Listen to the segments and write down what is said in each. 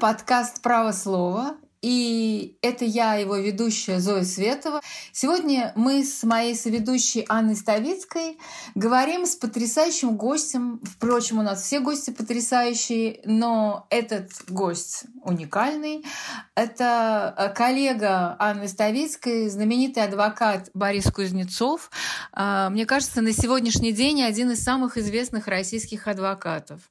подкаст «Право слова», и это я, его ведущая Зоя Светова. Сегодня мы с моей соведущей Анной Ставицкой говорим с потрясающим гостем. Впрочем, у нас все гости потрясающие, но этот гость уникальный. Это э, коллега Анны Ставицкой, знаменитый адвокат Борис Кузнецов. А, мне кажется, на сегодняшний день один из самых известных российских адвокатов.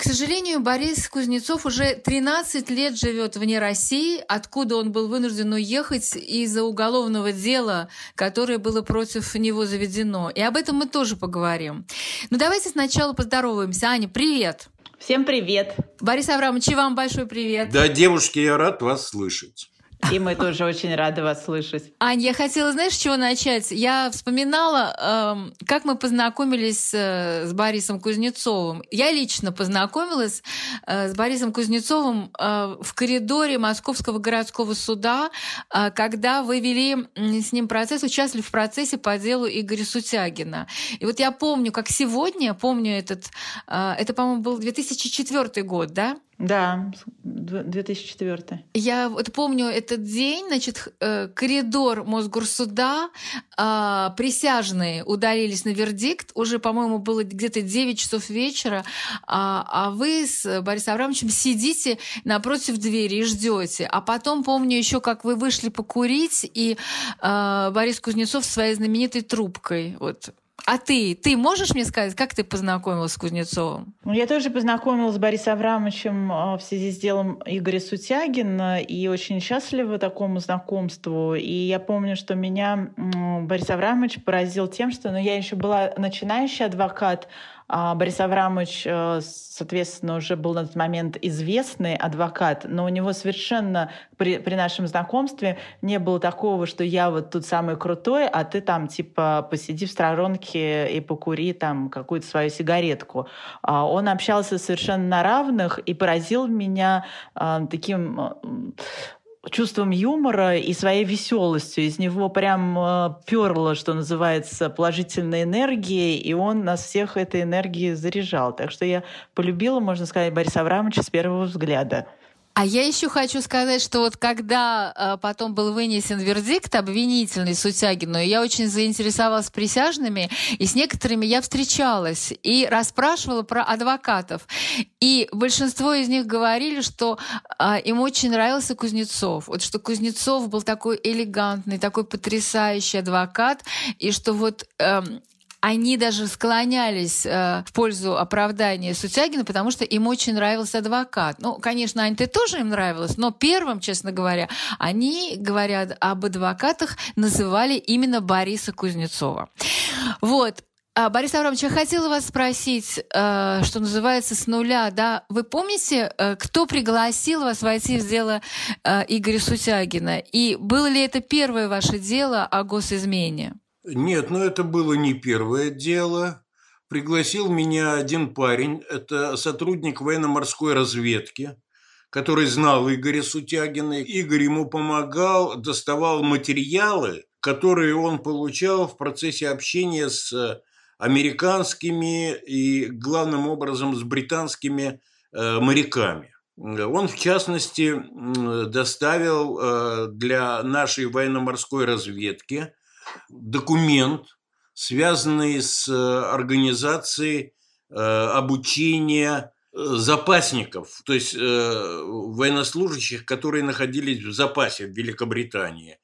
К сожалению, Борис Кузнецов уже 13 лет живет вне России, откуда он был вынужден уехать из-за уголовного дела, которое было против него заведено. И об этом мы тоже поговорим. Но давайте сначала поздороваемся. Аня, привет! Всем привет! Борис Аврамович, и вам большой привет! Да, девушки, я рад вас слышать. И мы тоже очень рады вас слышать. Ань, я хотела, знаешь, с чего начать? Я вспоминала, э, как мы познакомились э, с Борисом Кузнецовым. Я лично познакомилась э, с Борисом Кузнецовым э, в коридоре Московского городского суда, э, когда вы вели с ним процесс, участвовали в процессе по делу Игоря Сутягина. И вот я помню, как сегодня, помню этот, э, это, по-моему, был 2004 год, да? Да, 2004. Я вот помню этот день, значит, э, коридор Мосгорсуда, а, присяжные удалились на вердикт, уже, по-моему, было где-то 9 часов вечера, а, а вы с Борисом Абрамовичем сидите напротив двери и ждете. А потом помню еще, как вы вышли покурить, и а, Борис Кузнецов своей знаменитой трубкой вот а ты, ты можешь мне сказать, как ты познакомилась с Кузнецовым? Ну, я тоже познакомилась с Борисом Аврамовичем а, в связи с делом Игоря Сутягина и очень счастлива такому знакомству. И я помню, что меня Борис Аврамович поразил тем, что ну, я еще была начинающий адвокат, Борис Аврамович, э, соответственно, уже был на тот момент известный адвокат, но у него совершенно при, при нашем знакомстве не было такого, что я вот тут самый крутой, а ты там типа посиди в сторонке и покури там какую-то свою сигаретку. А Он общался совершенно на равных и поразил меня э, таким чувством юмора и своей веселостью. Из него прям э, перло, что называется, положительной энергией, и он нас всех этой энергией заряжал. Так что я полюбила, можно сказать, Бориса Аврамовича с первого взгляда. А я еще хочу сказать, что вот когда э, потом был вынесен вердикт обвинительный Сутягину, я очень заинтересовалась присяжными, и с некоторыми я встречалась и расспрашивала про адвокатов. И большинство из них говорили, что э, им очень нравился Кузнецов. Вот что Кузнецов был такой элегантный, такой потрясающий адвокат, и что вот э, они даже склонялись э, в пользу оправдания Сутягина, потому что им очень нравился адвокат. Ну, конечно, Ань, ты тоже им нравилась, но первым, честно говоря, они, говорят об адвокатах, называли именно Бориса Кузнецова. Вот. А, Борис Абрамович, я хотела вас спросить, э, что называется, с нуля, да? Вы помните, э, кто пригласил вас войти в дело э, Игоря Сутягина? И было ли это первое ваше дело о госизмене? Нет, ну это было не первое дело. Пригласил меня один парень, это сотрудник военно-морской разведки, который знал Игоря Сутягина. Игорь ему помогал, доставал материалы, которые он получал в процессе общения с американскими и, главным образом, с британскими э, моряками. Он, в частности, доставил э, для нашей военно-морской разведки документ, связанный с э, организацией э, обучения э, запасников, то есть военнослужащих, которые находились в запасе в Великобритании.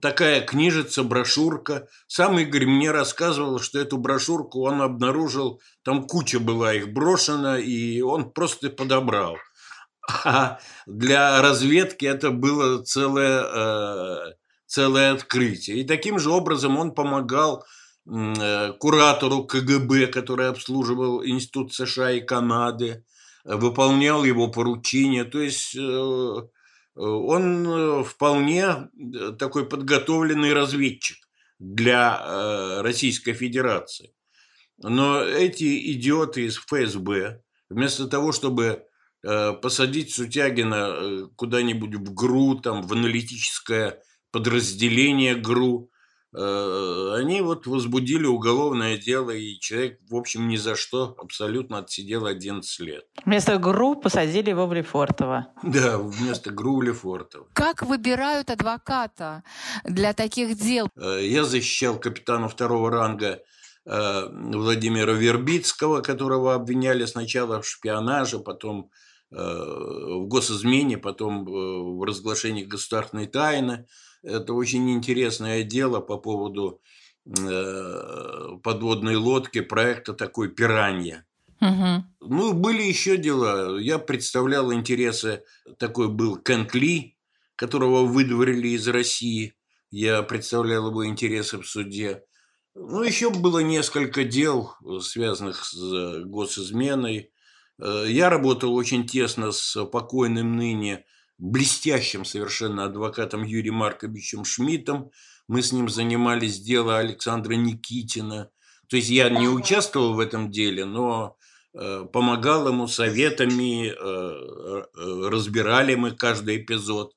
Такая книжица, брошюрка. Сам Игорь мне рассказывал, что эту брошюрку он обнаружил, там куча была их брошена, и он просто подобрал. А для разведки это было целое целое открытие. И таким же образом он помогал э, куратору КГБ, который обслуживал Институт США и Канады, э, выполнял его поручения. То есть э, он вполне такой подготовленный разведчик для Российской Федерации. Но эти идиоты из ФСБ, вместо того, чтобы посадить Сутягина куда-нибудь в ГРУ, там, в аналитическое подразделение ГРУ. Э, они вот возбудили уголовное дело, и человек, в общем, ни за что абсолютно отсидел 11 лет. Вместо ГРУ посадили его в Лефортово. Да, вместо ГРУ в Лефортово. Как выбирают адвоката для таких дел? Э, я защищал капитана второго ранга э, Владимира Вербицкого, которого обвиняли сначала в шпионаже, потом в госизмене, потом в разглашении государственной тайны. Это очень интересное дело по поводу э, подводной лодки, проекта такой «Пиранья». Угу. Ну, были еще дела. Я представлял интересы, такой был Кент Ли, которого выдворили из России. Я представлял его интересы в суде. Ну, еще было несколько дел, связанных с госизменой. Э, я работал очень тесно с покойным ныне блестящим совершенно адвокатом Юрием Марковичем Шмидтом. Мы с ним занимались дело Александра Никитина. То есть я не участвовал в этом деле, но э, помогал ему советами, э, э, разбирали мы каждый эпизод.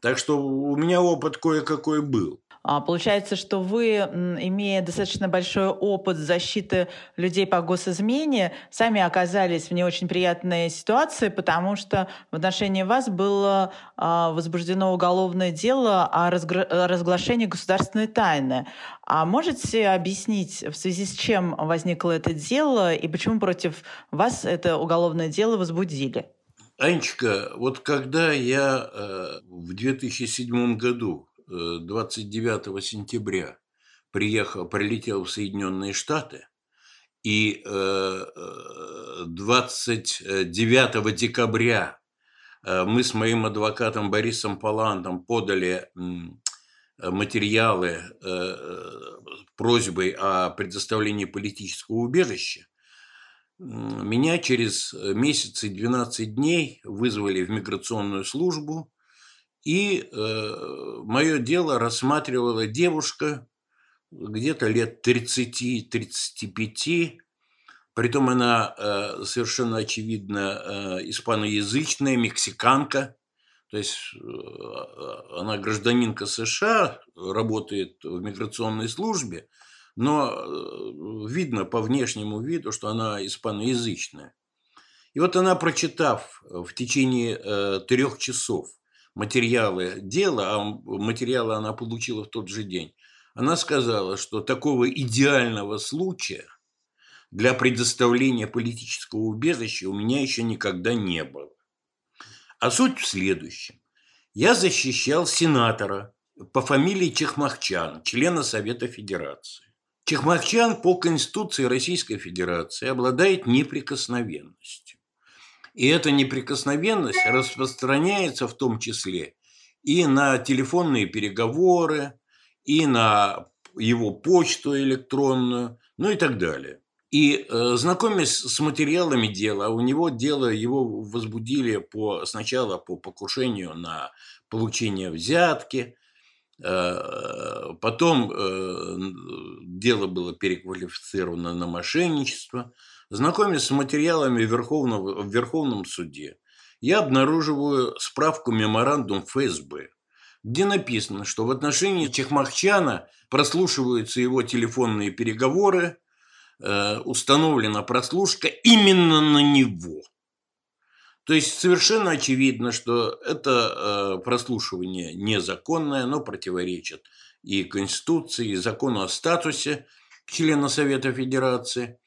Так что у меня опыт кое-какой был. А, получается, что вы, имея достаточно большой опыт защиты людей по госизмене, сами оказались в не очень приятной ситуации, потому что в отношении вас было а, возбуждено уголовное дело о разглашении государственной тайны. А можете объяснить, в связи с чем возникло это дело и почему против вас это уголовное дело возбудили? Анечка, вот когда я э, в 2007 году 29 сентября приехал, прилетел в Соединенные Штаты, и 29 э, декабря э, мы с моим адвокатом Борисом Палантом подали материалы э, просьбой о предоставлении политического убежища. Меня через месяц и 12 дней вызвали в миграционную службу и э, мое дело рассматривала девушка где-то лет 30-35, притом она э, совершенно очевидно э, испаноязычная, мексиканка, то есть э, она гражданинка США, работает в миграционной службе, но э, видно по внешнему виду, что она испаноязычная. И вот она, прочитав в течение э, трех часов – материалы дела, а материалы она получила в тот же день, она сказала, что такого идеального случая для предоставления политического убежища у меня еще никогда не было. А суть в следующем. Я защищал сенатора по фамилии Чехмахчан, члена Совета Федерации. Чехмахчан по Конституции Российской Федерации обладает неприкосновенностью. И эта неприкосновенность распространяется в том числе и на телефонные переговоры, и на его почту электронную, ну и так далее. И э, знакомясь с материалами дела, у него дело его возбудили по, сначала по покушению на получение взятки, потом э, дело было переквалифицировано на мошенничество – Знакомясь с материалами Верховного, в Верховном суде, я обнаруживаю справку меморандум ФСБ, где написано, что в отношении Чехмахчана прослушиваются его телефонные переговоры, э, установлена прослушка именно на него. То есть совершенно очевидно, что это э, прослушивание незаконное, но противоречит и Конституции, и закону о статусе члена Совета Федерации.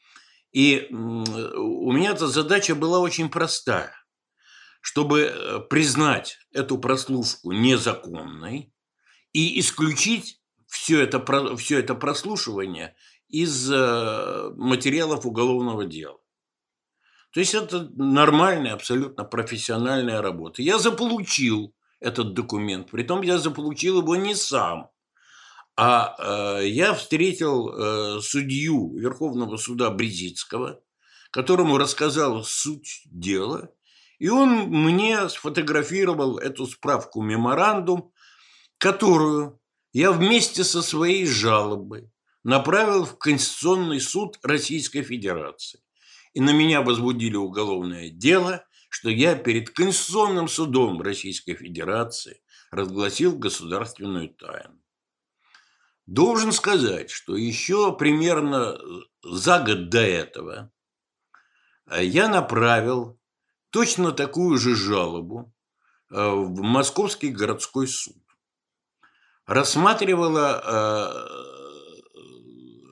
И у меня эта задача была очень простая. Чтобы э, признать эту прослушку незаконной и исключить все это, все это прослушивание из э, материалов уголовного дела. То есть это нормальная, абсолютно профессиональная работа. Я заполучил этот документ, притом я заполучил его не сам, а э, я встретил э, судью Верховного суда Брезицкого, которому рассказал суть дела, и он мне сфотографировал эту справку меморандум, которую я вместе со своей жалобой направил в Конституционный суд Российской Федерации. И на меня возбудили уголовное дело, что я перед Конституционным судом Российской Федерации разгласил государственную тайну. Должен сказать, что еще примерно за год до этого я направил точно такую же жалобу в Московский городской суд. Рассматривала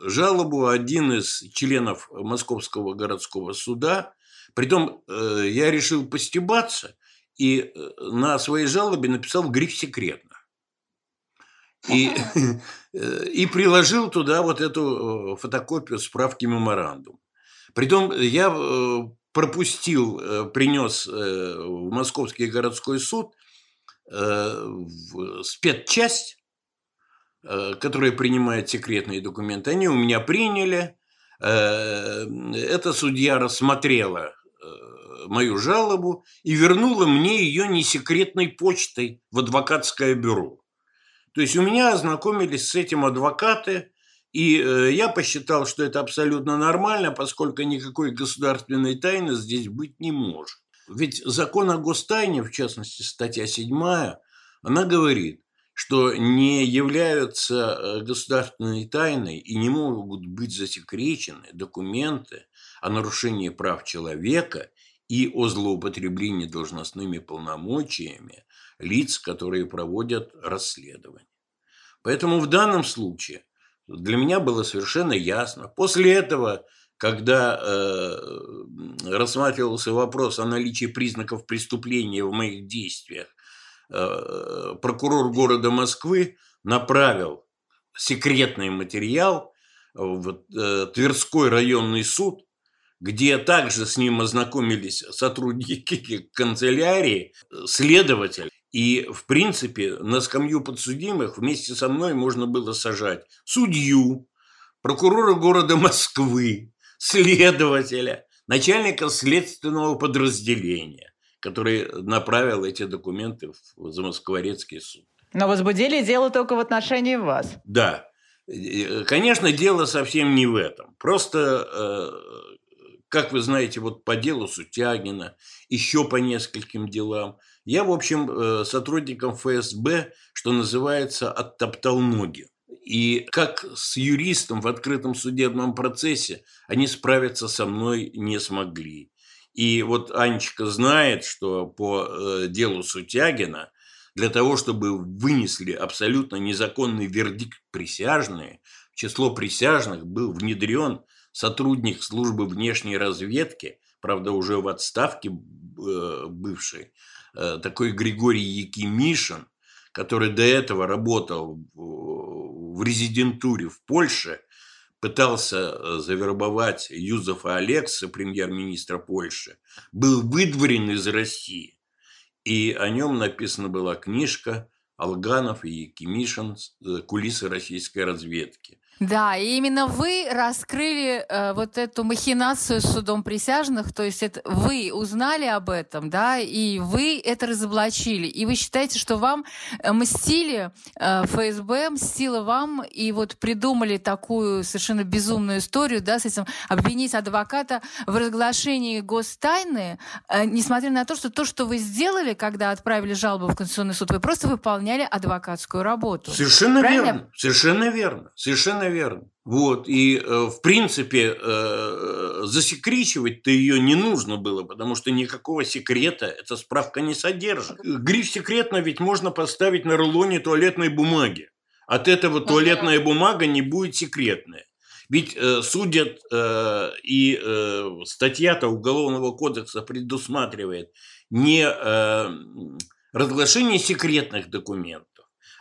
жалобу один из членов Московского городского суда. Притом э, я решил постебаться и э, на своей жалобе написал гриф «секретно». И, э, и приложил туда вот эту фотокопию справки меморандум. Притом я пропустил, принес в Московский городской суд спецчасть, которые принимают секретные документы, они у меня приняли. Э, эта судья рассмотрела э, мою жалобу и вернула мне ее не секретной почтой в адвокатское бюро. То есть у меня ознакомились с этим адвокаты, и я посчитал, что это абсолютно нормально, поскольку никакой государственной тайны здесь быть не может. Ведь закон о гостайне, в частности статья 7, она говорит, что не являются э, государственной тайной и не могут быть засекречены документы о нарушении прав человека и о злоупотреблении должностными полномочиями лиц, которые проводят расследование. Поэтому в данном случае для меня было совершенно ясно. После этого, когда э, рассматривался вопрос о наличии признаков преступления в моих действиях, прокурор города Москвы направил секретный материал в э, Тверской районный суд, где также с ним ознакомились сотрудники канцелярии, следователь. И, в принципе, на скамью подсудимых вместе со мной можно было сажать судью, прокурора города Москвы, следователя, начальника следственного подразделения который направил эти документы в Замоскворецкий суд. Но возбудили дело только в отношении вас. Да. Конечно, дело совсем не в этом. Просто, э, как вы знаете, вот по делу Сутягина, еще по нескольким делам, я, в общем, э, сотрудникам ФСБ, что называется, оттоптал ноги. И как с юристом в открытом судебном процессе они справиться со мной не смогли. И вот Анечка знает, что по э, делу Сутягина для того, чтобы вынесли абсолютно незаконный вердикт присяжные, в число присяжных был внедрен сотрудник службы внешней разведки, правда, уже в отставке э, бывший, э, такой Григорий Якимишин, который до этого работал в резидентуре в Польше пытался э, завербовать Юзефа Алекса, премьер-министра Польши, был выдворен из России. И о нем написана была книжка Алганов и Якимишин э, «Кулисы российской разведки». Да, и именно вы раскрыли э, вот эту махинацию с судом присяжных, то есть это вы узнали об этом, да, и вы это разоблачили, и вы считаете, что вам э, мстили, э, ФСБ мстило вам, и вот придумали такую совершенно безумную историю, да, с этим обвинить адвоката в разглашении гостайны, э, несмотря на то, что то, что вы сделали, когда отправили жалобу в Конституционный суд, вы просто выполняли адвокатскую работу. Совершенно Правильно? верно, совершенно верно, совершенно наверное. Вот, и, э, в принципе, э, засекречивать-то ее не нужно было, потому что никакого секрета эта справка не содержит. Гриф «секретно» ведь можно поставить на рулоне туалетной бумаги. От этого туалетная бумага не будет секретная. Ведь э, судят, э, и э, статья-то Уголовного кодекса предусматривает не э, разглашение секретных документов,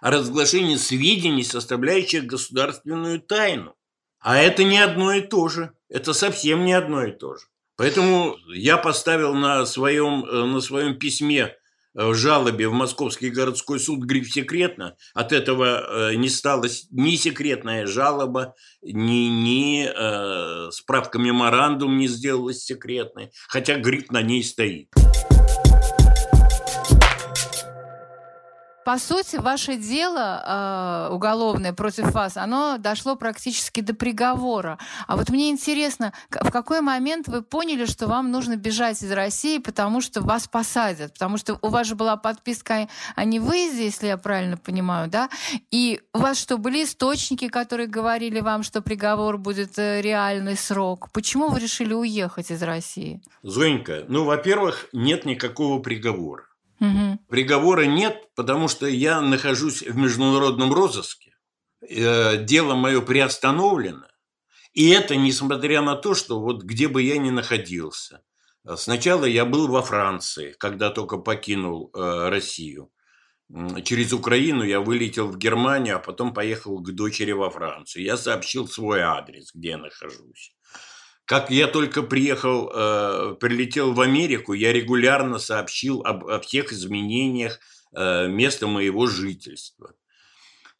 о разглашении сведений, составляющих государственную тайну. А это не одно и то же. Это совсем не одно и то же. Поэтому я поставил на своем, э, на своем письме в э, жалобе в Московский городской суд гриф «секретно». От этого э, не стала ни секретная жалоба, ни, ни э, справка меморандум не сделалась секретной, хотя гриф на ней стоит. По сути, ваше дело э, уголовное против вас, оно дошло практически до приговора. А вот мне интересно, в какой момент вы поняли, что вам нужно бежать из России, потому что вас посадят? Потому что у вас же была подписка о невыезде, если я правильно понимаю, да? И у вас что, были источники, которые говорили вам, что приговор будет э, реальный срок? Почему вы решили уехать из России? Зонька, ну, во-первых, нет никакого приговора. Угу. Приговора нет, потому что я нахожусь в международном розыске. Э, дело мое приостановлено. И это несмотря на то, что вот где бы я ни находился. Сначала я был во Франции, когда только покинул э, Россию. Через Украину я вылетел в Германию, а потом поехал к дочери во Францию. Я сообщил свой адрес, где я нахожусь. Как я только приехал, э, прилетел в Америку, я регулярно сообщил об, о всех изменениях э, места моего жительства.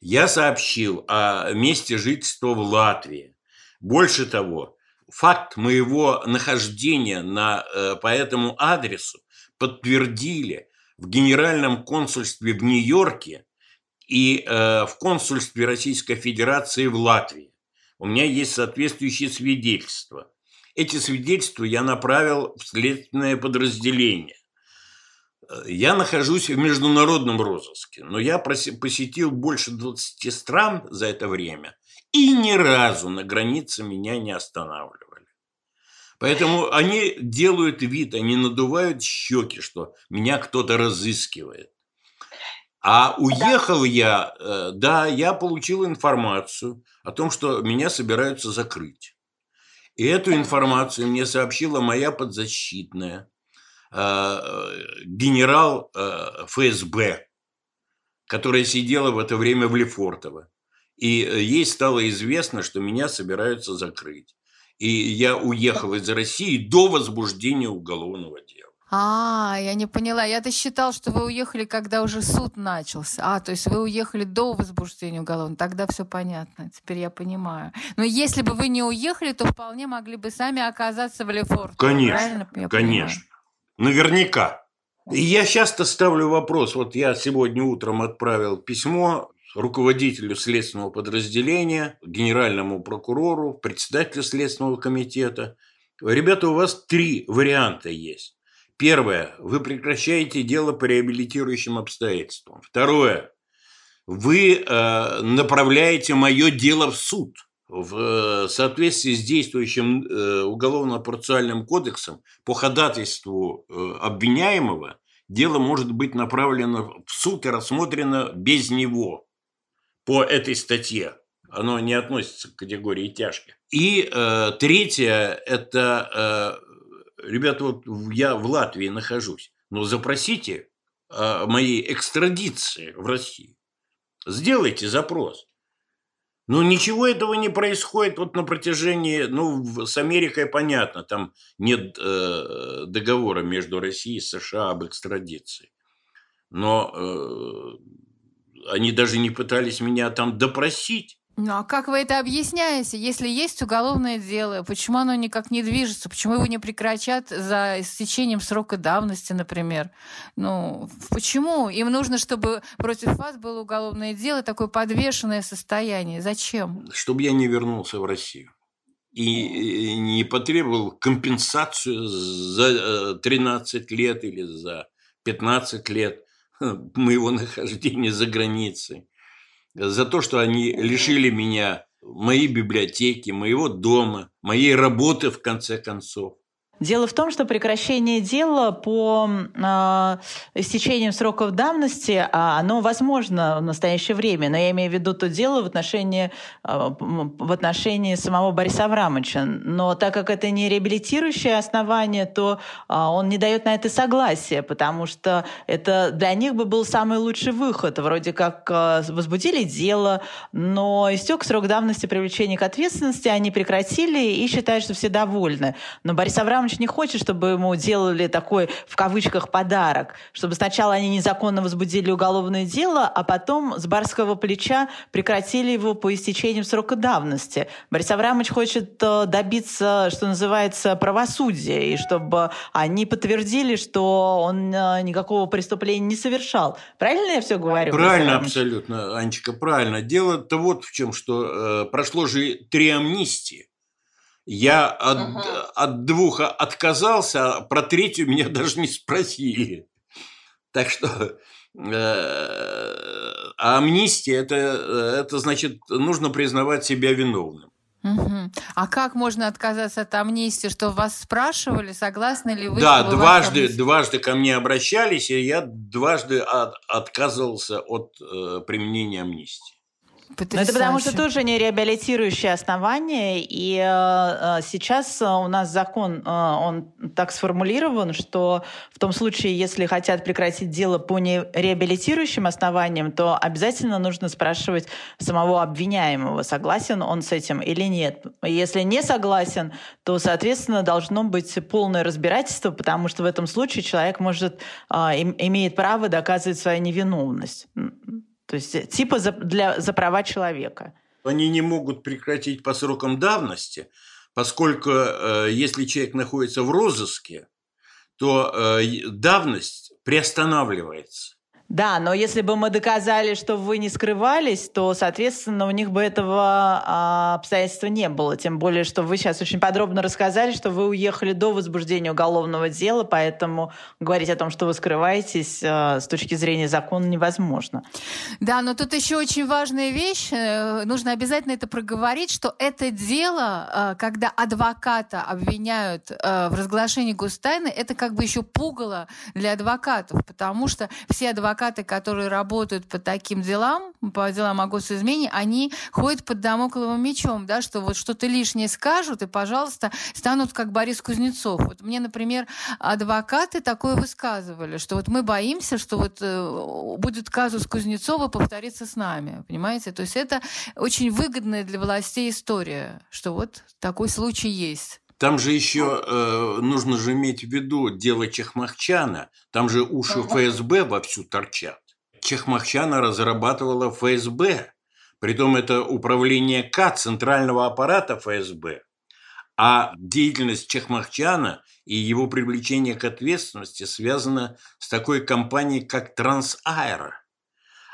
Я сообщил о месте жительства в Латвии. Больше того, факт моего нахождения на, э, по этому адресу подтвердили в Генеральном консульстве в Нью-Йорке и э, в консульстве Российской Федерации в Латвии. У меня есть соответствующие свидетельства. Эти свидетельства я направил в следственное подразделение. Я нахожусь в международном розыске, но я посетил больше 20 стран за это время, и ни разу на границе меня не останавливали. Поэтому они делают вид, они надувают щеки, что меня кто-то разыскивает. А уехал я, э, да, я получил информацию о том, что меня собираются закрыть. И эту информацию мне сообщила моя подзащитная, э, генерал э, ФСБ, которая сидела в это время в Лефортово. И ей стало известно, что меня собираются закрыть. И я уехал из России до возбуждения уголовного. А, я не поняла. Я-то считал, что вы уехали, когда уже суд начался. А, то есть вы уехали до возбуждения уголовного. Тогда все понятно. Теперь я понимаю. Но если бы вы не уехали, то вполне могли бы сами оказаться в Лефорте. Конечно, конечно. Понимаю? Наверняка. И я часто ставлю вопрос. Вот я сегодня утром отправил письмо руководителю следственного подразделения, генеральному прокурору, председателю следственного комитета. Ребята, у вас три варианта есть. Первое. Вы прекращаете дело по реабилитирующим обстоятельствам. Второе. Вы э, направляете мое дело в суд. В э, соответствии с действующим э, уголовно-процессуальным кодексом по ходатайству э, обвиняемого дело может быть направлено в суд и рассмотрено без него по этой статье. Оно не относится к категории тяжких. И э, третье – это э, ребята, вот я в Латвии нахожусь, но запросите о моей экстрадиции в Россию. Сделайте запрос. Но ничего этого не происходит вот на протяжении, ну, с Америкой понятно, там нет э, договора между Россией и США об экстрадиции. Но э, они даже не пытались меня там допросить. Ну а как вы это объясняете? Если есть уголовное дело, почему оно никак не движется? Почему его не прекращат за истечением срока давности, например? Ну, почему? Им нужно, чтобы против вас было уголовное дело, такое подвешенное состояние. Зачем? Чтобы я не вернулся в Россию и не потребовал компенсацию за 13 э, лет или за 15 лет моего нахождения за границей за то, что они лишили меня моей библиотеки, моего дома, моей работы, в конце концов. Дело в том, что прекращение дела по э, истечениям сроков давности, а, оно возможно в настоящее время, но я имею в виду то дело в отношении, э, в отношении самого Бориса Аврамовича. Но так как это не реабилитирующее основание, то э, он не дает на это согласия, потому что это для них бы был самый лучший выход. Вроде как э, возбудили дело, но истек срок давности привлечения к ответственности, они прекратили и считают, что все довольны. Но Борис Аврамович Абрамович не хочет, чтобы ему делали такой, в кавычках, подарок, чтобы сначала они незаконно возбудили уголовное дело, а потом с барского плеча прекратили его по истечению срока давности. Борис Абрамович хочет э, добиться, что называется, правосудия, и чтобы они подтвердили, что он э, никакого преступления не совершал. Правильно я все говорю? Правильно, абсолютно, Анечка, правильно. Дело-то вот в чем, что э, прошло же три амнистии. Я от, угу. от двух отказался, а про третью меня даже не спросили. Так что э, амнистия это, это значит, нужно признавать себя виновным. Угу. А как можно отказаться от амнистии? Что вас спрашивали, согласны ли вы? Да, дважды, дважды ко мне обращались, и я дважды от, отказывался от э, применения амнистии. Потрясающе. это потому что тоже не реабилитирующее основание, и э, э сейчас э, у нас закон, э, он так сформулирован, что в том случае, если хотят прекратить дело по нереабилитирующим основаниям, то обязательно нужно спрашивать самого обвиняемого, согласен он с этим или нет. Если не согласен, то, соответственно, должно быть полное разбирательство, потому что в этом случае человек может, э, имеет право доказывать свою невиновность. То есть э, типа за, для, за права человека. Они не могут прекратить по срокам давности, поскольку э, если человек находится в розыске, то э, давность приостанавливается. Да, но если бы мы доказали, что вы не скрывались, то, соответственно, у них бы этого а, обстоятельства не было. Тем более, что вы сейчас очень подробно рассказали, что вы уехали до возбуждения уголовного дела, поэтому говорить о том, что вы скрываетесь, а, с точки зрения закона невозможно. Да, но тут еще очень важная вещь. Э, нужно обязательно это проговорить, что это дело, а, когда адвоката обвиняют а, в разглашении гостайны, это как бы еще пугало для адвокатов, потому что все адвокаты адвокаты, которые работают по таким делам, по делам о госизмене, они ходят под домокловым мечом, да, что вот что-то лишнее скажут, и, пожалуйста, станут как Борис Кузнецов. Вот мне, например, адвокаты такое высказывали, что вот мы боимся, что вот э, будет казус Кузнецова повториться с нами, понимаете? То есть это очень выгодная для властей история, что вот такой случай есть. Там же еще э, нужно же иметь в виду дело Чехмахчана. Там же уши ФСБ вовсю торчат. Чехмахчана разрабатывала ФСБ. Притом это управление К центрального аппарата ФСБ. А деятельность Чехмахчана и его привлечение к ответственности связано с такой компанией, как Трансаэро.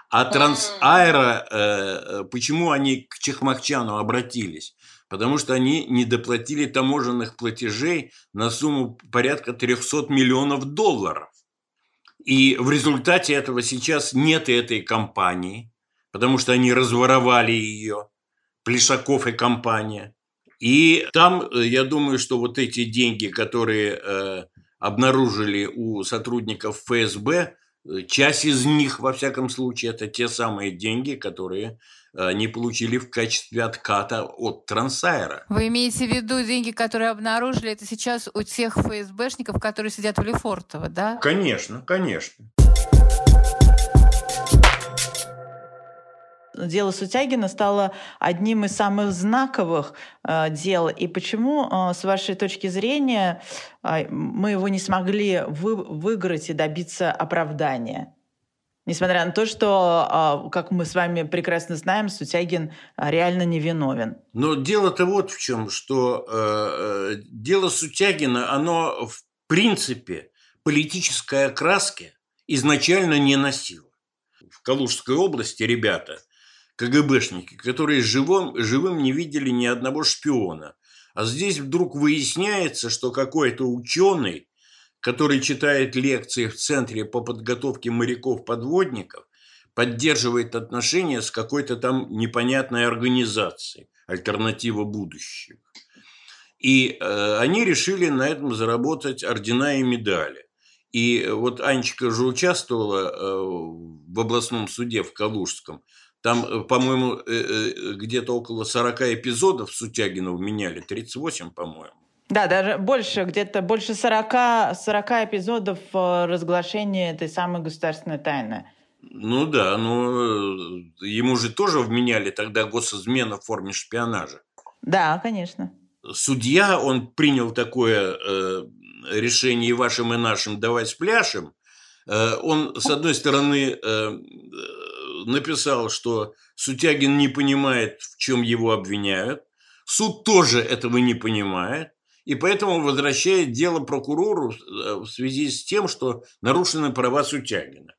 А Трансаэро, э, почему они к Чехмахчану обратились? Потому что они не доплатили таможенных платежей на сумму порядка 300 миллионов долларов. И в результате этого сейчас нет этой компании, потому что они разворовали ее, Плешаков и компания. И там, э, я думаю, что вот эти деньги, которые э, обнаружили у сотрудников ФСБ, э, часть из них, во всяком случае, это те самые деньги, которые э, получили в качестве отката от Трансайра. Вы имеете в виду деньги, которые обнаружили, это сейчас у тех ФСБшников, которые сидят в Лефортово, да? Конечно, конечно. Дело Сутягина стало одним из самых знаковых э, дел. И почему, э, с вашей точки зрения, э, мы его не смогли вы, выиграть и добиться оправдания? Несмотря на то, что, а, как мы с вами прекрасно знаем, Сутягин а, реально невиновен. Но дело-то вот в чем, что э, э, дело Сутягина, оно в принципе политической окраски изначально не носило. В Калужской области ребята, КГБшники, которые живым, живым не видели ни одного шпиона. А здесь вдруг выясняется, что какой-то ученый который читает лекции в Центре по подготовке моряков-подводников, поддерживает отношения с какой-то там непонятной организацией «Альтернатива будущего». И э, они решили на этом заработать ордена и медали. И вот Анечка же участвовала э, в областном суде в Калужском. Там, э, по-моему, э, э, где-то около 40 эпизодов Сутягина меняли, 38, по-моему. Да, даже больше, где-то больше 40, 40 эпизодов э, разглашения этой самой государственной тайны. Ну да, но ему же тоже вменяли тогда госизмена в форме шпионажа. Да, конечно. судья, он принял такое э, решение и вашим, и нашим «давай спляшем», э, он, с одной стороны, э, написал, что Сутягин не понимает, в чем его обвиняют, суд тоже этого не понимает, и поэтому возвращает дело прокурору в связи с тем, что нарушены права Сутягина.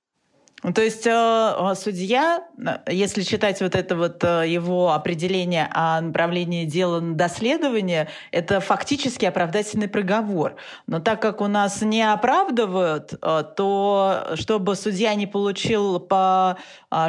Ну, то есть э, судья, если читать вот это вот э, его определение о направлении дела на доследование, это фактически оправдательный приговор. Но так как у нас не оправдывают, э, то чтобы судья не получил по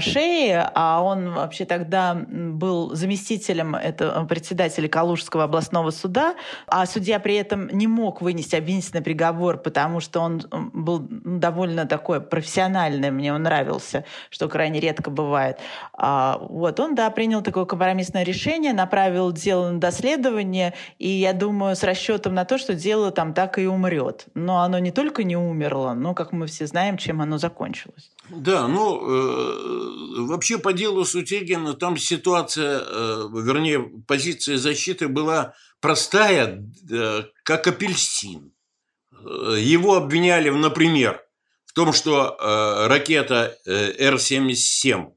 шее, а он вообще тогда был заместителем этого председателя Калужского областного суда, а судья при этом не мог вынести обвинительный приговор, потому что он был довольно такой профессиональный, мне он нравился, что крайне редко бывает. А, вот он, да, принял такое компромиссное решение, направил дело на доследование, и я думаю, с расчетом на то, что дело там так и умрет. Но оно не только не умерло, но, как мы все знаем, чем оно закончилось. Да, ну, э, вообще по делу Сутегина там ситуация, э, вернее, позиция защиты была простая, э, как апельсин. Э, его обвиняли, например, в том, что э, ракета э, Р-77,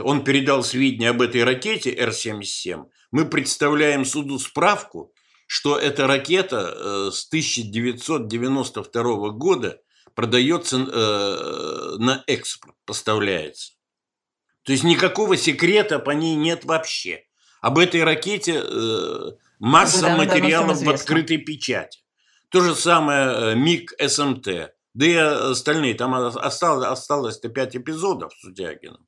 он передал сведения об этой ракете Р-77, мы представляем суду справку, что эта ракета э, с 1992 года продается э, на экспорт, поставляется. То есть никакого секрета по ней нет вообще. Об этой ракете э, масса да, материалов в открытой печати. То же самое э, МиГ СМТ. Да и остальные, там осталось, осталось-то пять эпизодов с Сутягиным.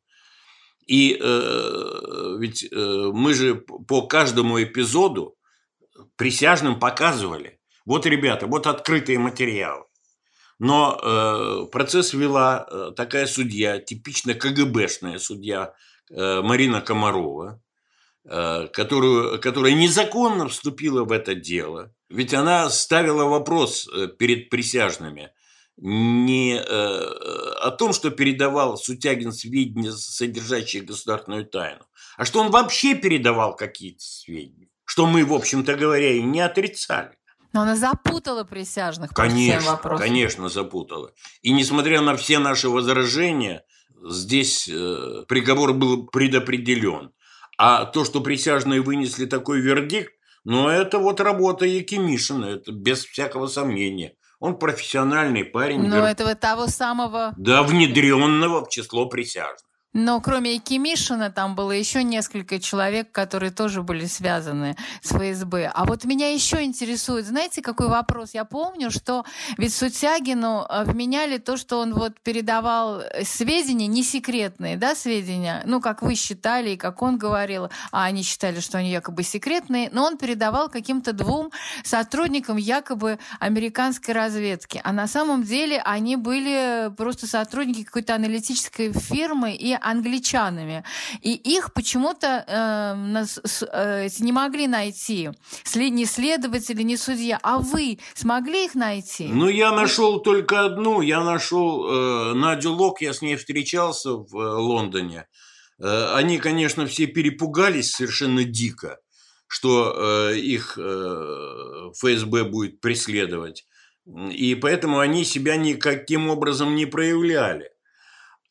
И э, ведь э, мы же по каждому эпизоду присяжным показывали. Вот, ребята, вот открытые материалы. Но э, процесс вела э, такая судья, типично КГБшная судья э, Марина Комарова, э, которую, которая незаконно вступила в это дело. Ведь она ставила вопрос э, перед присяжными – не э, о том, что передавал Сутягин сведения, содержащие государственную тайну, а что он вообще передавал какие-то сведения, что мы, в общем-то говоря, и не отрицали. Но она запутала присяжных конечно, по всем вопросам. Конечно, запутала. И несмотря на все наши возражения, здесь э, приговор был предопределен. А то, что присяжные вынесли такой вердикт, ну, это вот работа Якимишина, это без всякого сомнения. Он профессиональный парень. Но вер... этого того самого... Да, внедренного в число присяжных. Но кроме Кимишина там было еще несколько человек, которые тоже были связаны с ФСБ. А вот меня еще интересует, знаете, какой вопрос? Я помню, что ведь Сутягину э, вменяли то, что он вот передавал сведения, не секретные, да, сведения, ну, как вы считали и как он говорил, а они считали, что они якобы секретные, но он передавал каким-то двум сотрудникам якобы американской разведки. А на самом деле они были просто сотрудники какой-то аналитической фирмы и англичанами. И их почему-то э, э, не могли найти. Ни следователи, ни судья. А вы смогли их найти? Ну, я нашел только одну. Я нашел э, Надю Лок, я с ней встречался в э, Лондоне. Э, они, конечно, все перепугались совершенно дико, что э, их э, ФСБ будет преследовать. И поэтому они себя никаким образом не проявляли.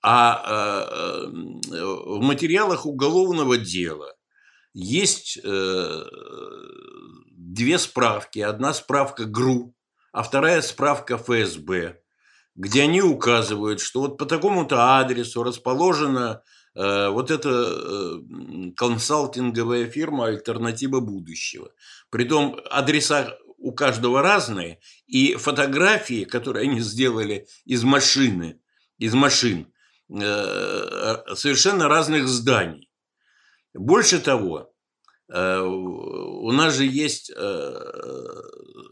А э, в материалах уголовного дела есть э, две справки. Одна справка ГРУ, а вторая справка ФСБ, где они указывают, что вот по такому-то адресу расположена э, вот эта консалтинговая фирма «Альтернатива будущего». Притом адреса у каждого разные, и фотографии, которые они сделали из машины, из машин, Э, совершенно разных зданий. Больше того, э, у нас же есть э,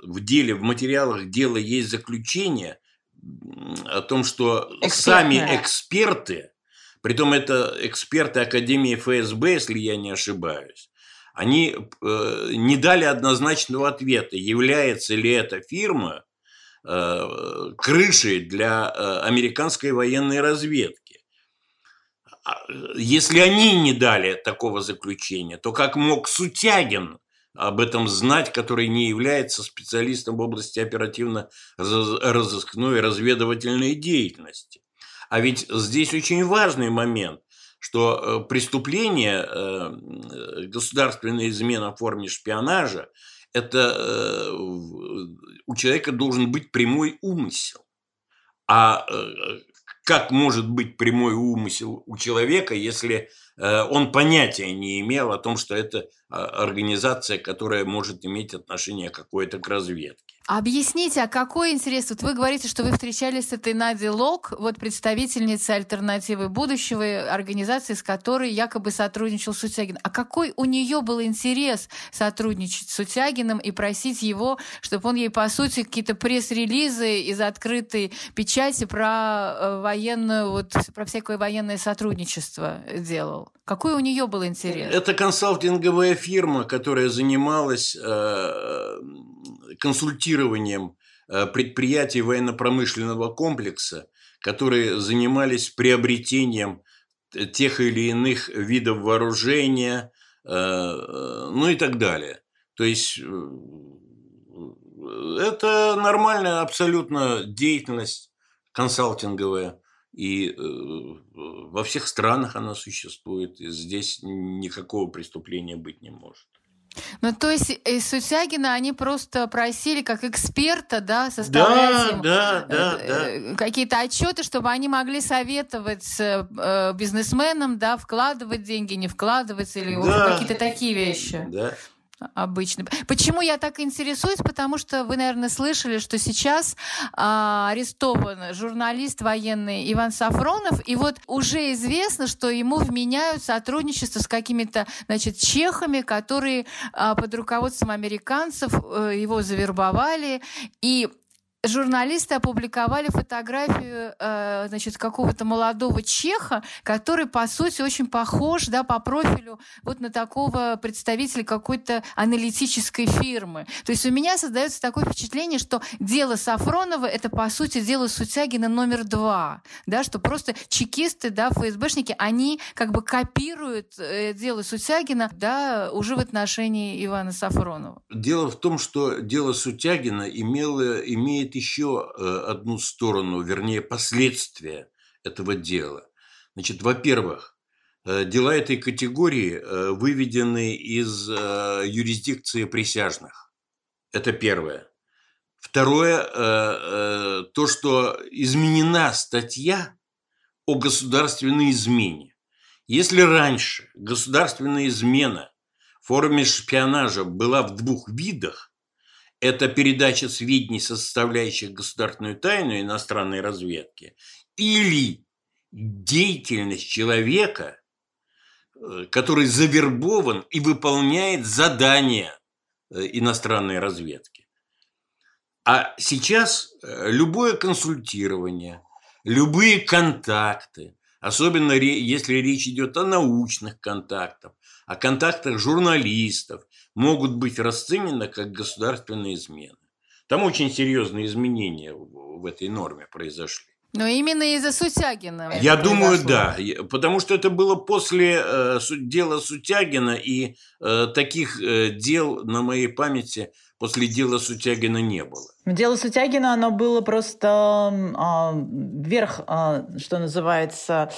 в деле, в материалах дела есть заключение о том, что Экспертная. сами эксперты, притом это эксперты Академии ФСБ, если я не ошибаюсь, они не дали однозначного ответа, является ли эта фирма крышей для американской военной разведки. А, если они не дали такого заключения, то как мог Сутягин об этом знать, который не является специалистом в области оперативно-розыскной и разведывательной деятельности. А ведь здесь очень важный момент, что э, преступление, э, государственная измена в форме шпионажа, это э, у человека должен быть прямой умысел. А как может быть прямой умысел у человека, если он понятия не имел о том, что это организация, которая может иметь отношение какое-то к разведке? Объясните, а какой интерес? Вот вы говорите, что вы встречались с этой Надей Лок, вот представительницей альтернативы будущего, организации, с которой якобы сотрудничал Сутягин. А какой у нее был интерес сотрудничать с Сутягиным и просить его, чтобы он ей, по сути, какие-то пресс-релизы из открытой печати про э, военную, вот, про всякое военное сотрудничество делал? Какой у нее был интерес? Это консалтинговая фирма, которая занималась э, консультированием э, предприятий военно-промышленного комплекса, которые занимались приобретением тех или иных видов вооружения, э, э, ну и так далее. То есть это нормальная абсолютно деятельность консалтинговая. И во всех странах она существует. И здесь никакого преступления быть не может. Ну, то есть из Сутягина они просто просили как эксперта, да, составлять да, да, да, э, да. какие-то отчеты, чтобы они могли советовать э, бизнесменам, да, вкладывать деньги, не вкладывать или какие-то такие вещи. Обычно. Почему я так интересуюсь? Потому что вы, наверное, слышали, что сейчас а, арестован журналист военный Иван Сафронов, и вот уже известно, что ему вменяют сотрудничество с какими-то, значит, чехами, которые а, под руководством американцев а, его завербовали, и журналисты опубликовали фотографию э, значит, какого-то молодого чеха, который, по сути, очень похож да, по профилю вот на такого представителя какой-то аналитической фирмы. То есть у меня создается такое впечатление, что дело Сафронова – это, по сути, дело Сутягина номер два. Да, что просто чекисты, да, ФСБшники, они как бы копируют э, дело Сутягина да, уже в отношении Ивана Сафронова. Дело в том, что дело Сутягина имело, имеет еще э, одну сторону, вернее, последствия этого дела. Значит, во-первых, э, дела этой категории э, выведены из юрисдикции присяжных. Это первое. Второе, то, что изменена статья о государственной измене. Если раньше государственная измена в форме шпионажа была в двух видах, это передача сведений, составляющих государственную тайну иностранной разведки, или деятельность человека, э, который завербован и выполняет задания э, иностранной разведки. А сейчас э, любое консультирование, любые контакты, особенно если речь идет о научных контактах, о контактах журналистов, могут быть расценены как государственные измены. Там очень серьезные изменения в этой норме произошли. Но именно из-за Сутягина. Я думаю, да. Потому что это было после э, дела Сутягина, и э, таких э, дел на моей памяти после дела Сутягина не было. Дело Сутягина, оно было просто э, вверх, э, что называется,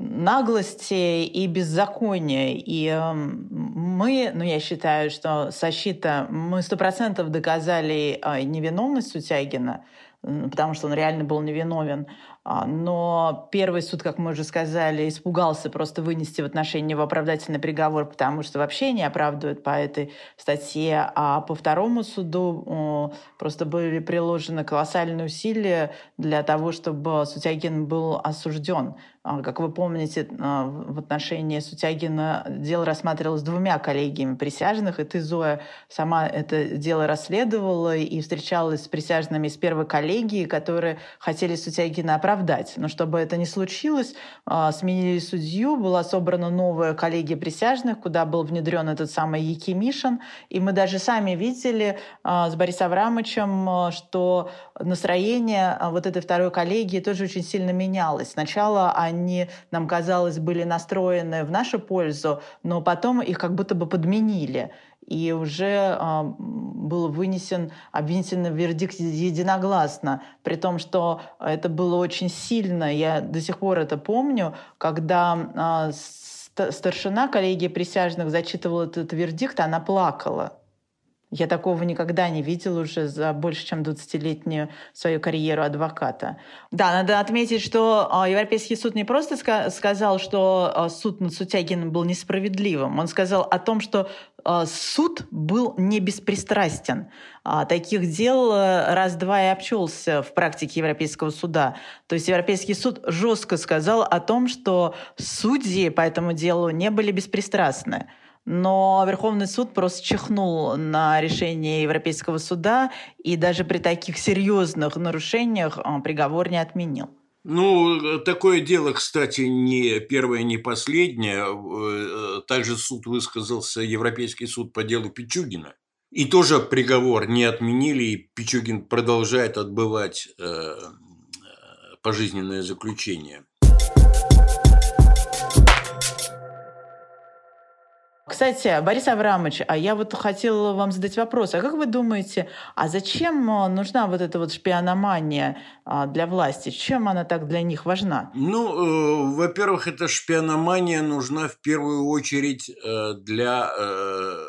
наглости и беззакония. И э, мы, ну я считаю, что Сащита, мы сто процентов доказали э, невиновность Сутягина, потому что он реально был невиновен. А, но первый суд, как мы уже сказали, испугался просто вынести в отношении него оправдательный приговор, потому что вообще не оправдывают по этой статье. А по второму суду просто были приложены колоссальные усилия для того, чтобы Сутягин был осужден. А, как вы помните, а, в отношении Сутягина дело рассматривалось двумя коллегиями присяжных, и ты, Зоя, сама это дело расследовала и встречалась с присяжными из первой коллегии, которые хотели Сутягина оправдать. Но чтобы это не случилось, а, сменили судью, была собрана новая коллегия присяжных, куда был внедрен этот самый Якимишин, и мы даже сами видели с Борисом Аврамовичем, что настроение вот этой второй коллегии тоже очень сильно менялось. Сначала они, нам казалось, были настроены в нашу пользу, но потом их как будто бы подменили. и уже а, был вынесен обвинительный вердикт единогласно, при том, что это было очень сильно, я до сих пор это помню, когда а, старшина коллегии присяжных зачитывала этот вердикт, она плакала. Я такого никогда не видела уже за больше, чем 20-летнюю свою карьеру адвоката. Да, надо отметить, что а, Европейский суд не просто сказал, что а, суд над Сутягиным был несправедливым. Он сказал о том, что а, суд был не беспристрастен. Таких дел раз-два и обчелся в практике Европейского суда. То есть Европейский суд жестко сказал о том, что судьи по этому делу не были беспристрастны. Но Верховный суд просто чихнул на решение Европейского суда и даже при таких серьезных нарушениях а, приговор не отменил. Ну, такое дело, кстати, не первое, не последнее. Э, также суд высказался, Европейский суд по делу Пичугина. И тоже приговор не отменили, и Пичугин продолжает отбывать э, э пожизненное заключение. Кстати, Борис Аврамович, а я вот хотела вам задать вопрос. А как вы думаете, а зачем а, нужна вот эта вот шпиономания а, для власти? Чем она так для них важна? Ну, э, во-первых, эта шпиономания нужна в первую очередь э, для э,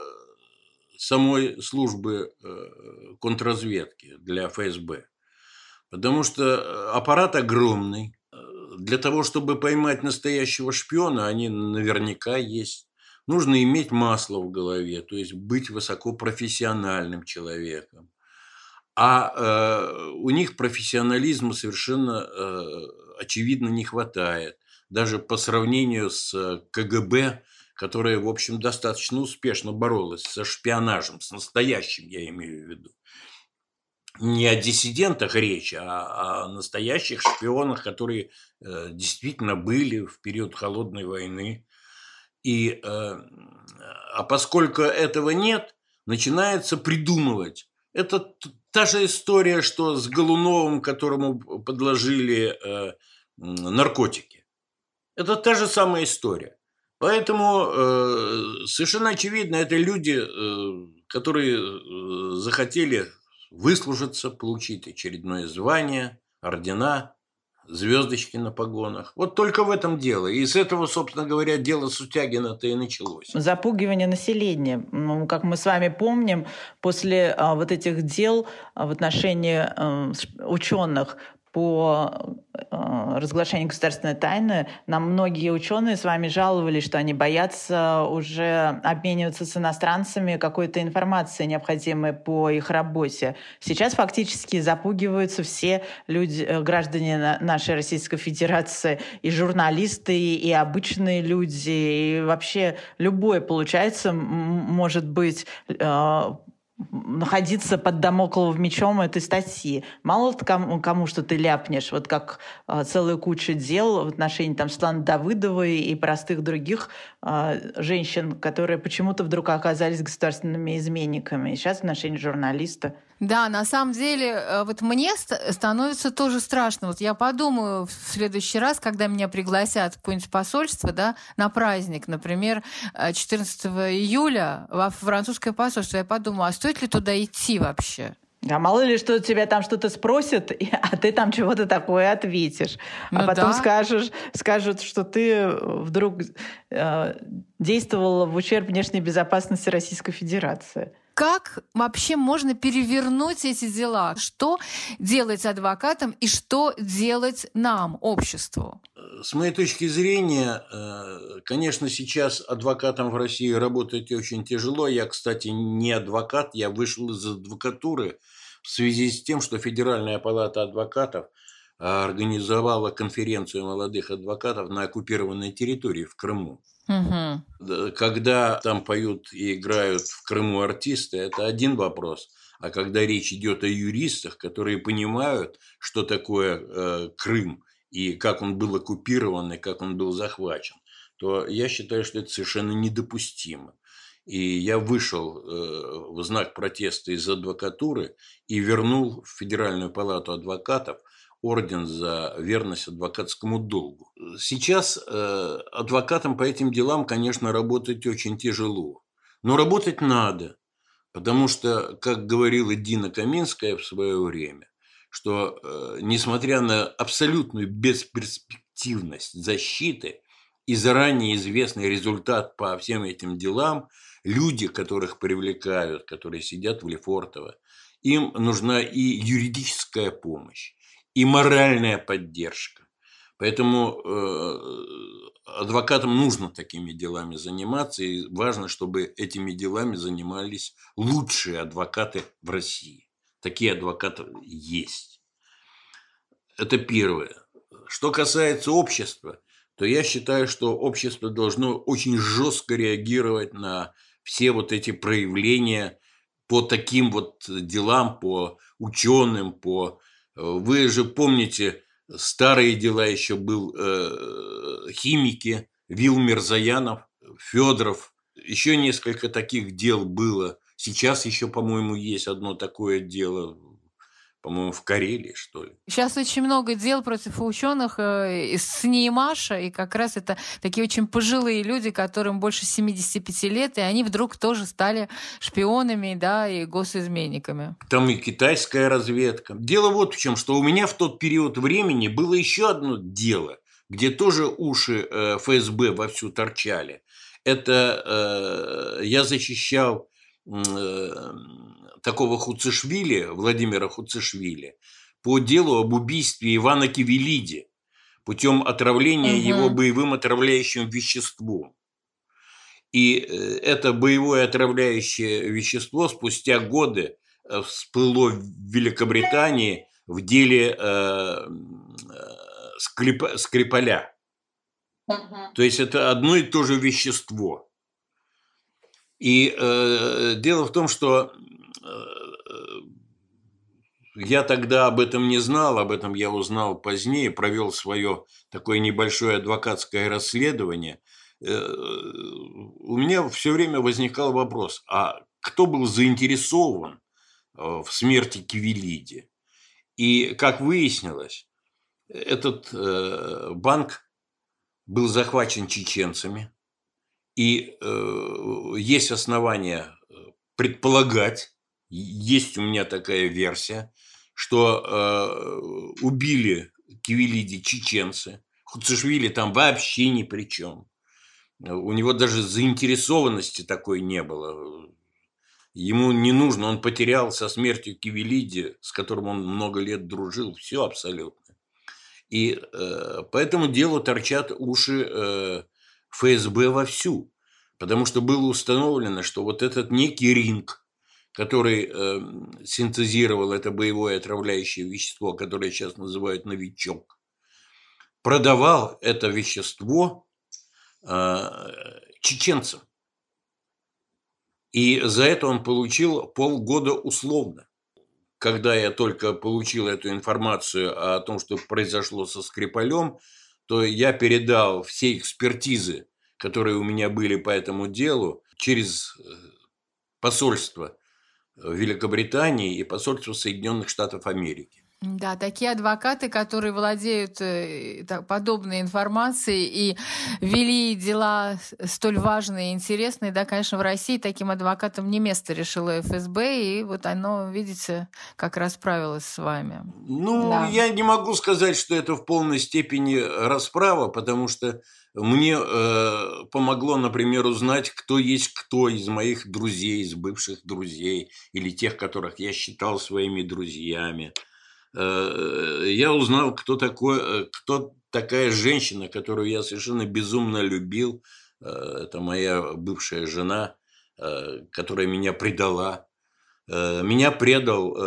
самой службы э, контрразведки, для ФСБ. Потому что э, аппарат огромный. Для того, чтобы поймать настоящего шпиона, они наверняка есть Нужно иметь масло в голове, то есть быть высокопрофессиональным человеком. А э, у них профессионализма совершенно э, очевидно не хватает. Даже по сравнению с КГБ, которая, в общем, достаточно успешно боролась со шпионажем, с настоящим, я имею в виду. Не о диссидентах речь, а о настоящих шпионах, которые э, действительно были в период холодной войны и, э, а поскольку этого нет, начинается придумывать. Это та же история, что с Голуновым, которому подложили э, наркотики. Это та же самая история. Поэтому э, совершенно очевидно, это люди, э, которые э, захотели выслужиться, получить очередное звание, ордена, звездочки на погонах. Вот только в этом дело. И с этого, собственно говоря, дело Сутягина-то и началось. Запугивание населения. Ну, как мы с вами помним, после а, вот этих дел а, в отношении а, ученых по э, разглашению государственной тайны нам многие ученые с вами жаловались, что они боятся уже обмениваться с иностранцами какой-то информацией, необходимой по их работе. Сейчас фактически запугиваются все люди, э, граждане нашей Российской Федерации, и журналисты, и обычные люди, и вообще любой, получается, может быть э, находиться под домокловым мечом этой статьи. Мало кому, кому что ты ляпнешь, вот как э, целая куча дел в отношении там Светланы Давыдовой и простых других э, женщин, которые почему-то вдруг оказались государственными изменниками. И сейчас в отношении журналиста. Да, на самом деле, э, вот мне становится тоже страшно. Вот я подумаю в следующий раз, когда меня пригласят в какое-нибудь посольство, да, на праздник, например, 14 э, июля во французское посольство, я подумаю, а стоит ли туда идти вообще? А мало ли, что тебя там что-то спросят, а ты там чего-то такое ответишь. А ну а потом да. скажешь, скажут, что ты вдруг э, действовала в ущерб внешней безопасности Российской Федерации. Как вообще можно перевернуть эти дела? Что делать адвокатам и что делать нам, обществу? С моей точки зрения, э, конечно, сейчас адвокатам в России работать очень тяжело. Я, кстати, не адвокат, я вышел из адвокатуры в связи с тем, что Федеральная палата адвокатов организовала конференцию молодых адвокатов на оккупированной территории в Крыму. Угу. Когда там поют и играют в Крыму артисты, это один вопрос. А когда речь идет о юристах, которые понимают, что такое э, Крым и как он был оккупирован и как он был захвачен, то я считаю, что это совершенно недопустимо. И я вышел э, в знак протеста из адвокатуры и вернул в Федеральную палату адвокатов орден за верность адвокатскому долгу. Сейчас э, адвокатам по этим делам, конечно, работать очень тяжело. Но работать надо, потому что, как говорила Дина Каминская в свое время, что э, несмотря на абсолютную бесперспективность защиты и заранее известный результат по всем этим делам, люди, которых привлекают, которые сидят в Лефортово, им нужна и юридическая помощь, и моральная поддержка. Поэтому э, адвокатам нужно такими делами заниматься, и важно, чтобы этими делами занимались лучшие адвокаты в России. Такие адвокаты есть. Это первое. Что касается общества, то я считаю, что общество должно очень жестко реагировать на все вот эти проявления по таким вот делам, по ученым, по... Вы же помните, старые дела еще был э, химики, Вилмер Заянов, Федоров. Еще несколько таких дел было. Сейчас еще, по-моему, есть одно такое дело по-моему, в Карелии, что ли. Сейчас очень много дел против ученых э, из Неймаша, и как раз это такие очень пожилые люди, которым больше 75 лет, и они вдруг тоже стали шпионами, да, и госизменниками. Там и китайская разведка. Дело вот в чем, что у меня в тот период времени было еще одно дело, где тоже уши э, ФСБ вовсю торчали. Это э, я защищал э, такого Хуцишвили, Владимира Хуцишвили, по делу об убийстве Ивана Кивелиди путем отравления угу. его боевым отравляющим веществом. И э, это боевое отравляющее вещество спустя годы э, всплыло в Великобритании в деле э, Скрип, Скрипаля. Угу. То есть это одно и то же вещество. И э, дело в том, что я тогда об этом не знал, об этом я узнал позднее, провел свое такое небольшое адвокатское расследование. Э, у меня все время возникал вопрос, а кто был заинтересован э, в смерти Кивелиди? И, как выяснилось, этот э, банк был захвачен чеченцами, и есть основания предполагать, есть у меня такая версия, что э, убили Кивелиди чеченцы. Хуцишвили там вообще ни при чем. У него даже заинтересованности такой не было. Ему не нужно, он потерял со смертью Кивелиди, с которым он много лет дружил, все абсолютно. И э, по этому делу торчат уши э, ФСБ вовсю, потому что было установлено, что вот этот некий ринг, который э, синтезировал это боевое отравляющее вещество, которое сейчас называют новичок, продавал это вещество э, чеченцам. И за это он получил полгода условно. Когда я только получил эту информацию о том, что произошло со Скрипалем, то я передал все экспертизы, которые у меня были по этому делу, через э, посольство Великобритании и посольству Соединенных Штатов Америки. Да, такие адвокаты, которые владеют э, подобной информацией и вели дела столь важные и интересные, да, конечно, в России таким адвокатам не место решила ФСБ, и вот оно, видите, как расправилось с вами. Ну, да. я не могу сказать, что это в полной степени расправа, потому что мне э, помогло, например, узнать, кто есть кто из моих друзей, из бывших друзей, или тех, которых я считал своими друзьями. Э, я узнал, кто, такой, э, кто такая женщина, которую я совершенно безумно любил. Э, это моя бывшая жена, которая меня предала. Меня предал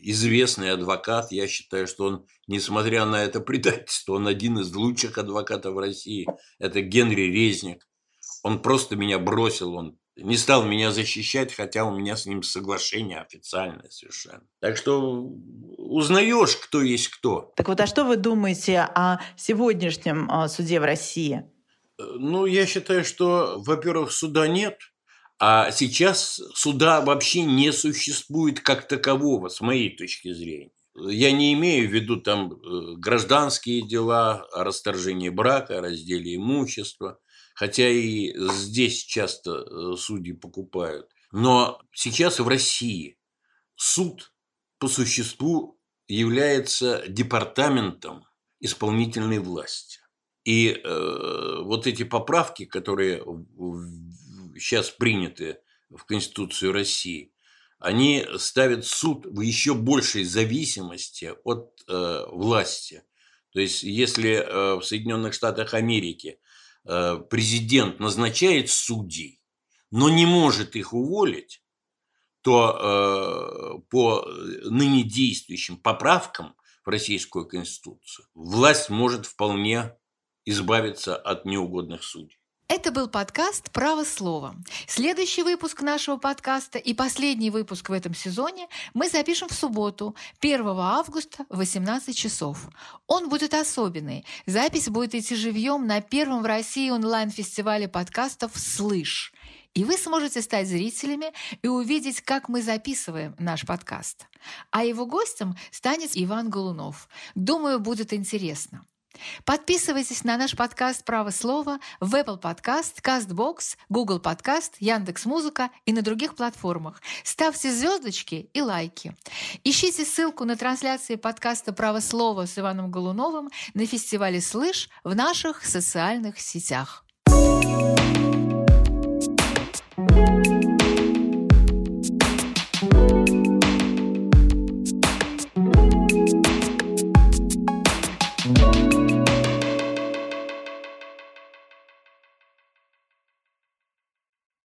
известный адвокат. Я считаю, что он, несмотря на это предательство, он один из лучших адвокатов России. Это Генри Резник. Он просто меня бросил, он не стал меня защищать, хотя у меня с ним соглашение официальное совершенно. Так что узнаешь, кто есть кто. Так вот, а что вы думаете о сегодняшнем а, суде в России? Э, ну, я считаю, что, во-первых, суда нет – а сейчас суда вообще не существует как такового, с моей точки зрения. Я не имею в виду там э, гражданские дела, о расторжении брака, разделе имущества, хотя и здесь часто э, судьи покупают. Но сейчас в России суд по существу является департаментом исполнительной власти. И э, вот эти поправки, которые сейчас приняты в Конституцию России, они ставят суд в еще большей зависимости от э, власти. То есть, если э, в Соединенных Штатах Америки президент назначает судей, но не может их уволить, то э, по ныне действующим поправкам в Российскую Конституцию власть может вполне избавиться от неугодных судей. Это был подкаст «Право слова». Следующий выпуск нашего подкаста и последний выпуск в этом сезоне мы запишем в субботу, 1 августа в 18 часов. Он будет особенный. Запись будет идти живьем на первом в России онлайн-фестивале подкастов «Слышь». И вы сможете стать зрителями и увидеть, как мы записываем наш подкаст. А его гостем станет Иван Голунов. Думаю, будет интересно. Подписывайтесь на наш подкаст «Право слова» в Apple Podcast, CastBox, Google Podcast, Яндекс.Музыка и на других платформах. Ставьте звездочки и лайки. Ищите ссылку на трансляции подкаста «Право слова» с Иваном Голуновым на фестивале «Слышь» в наших социальных сетях. thank you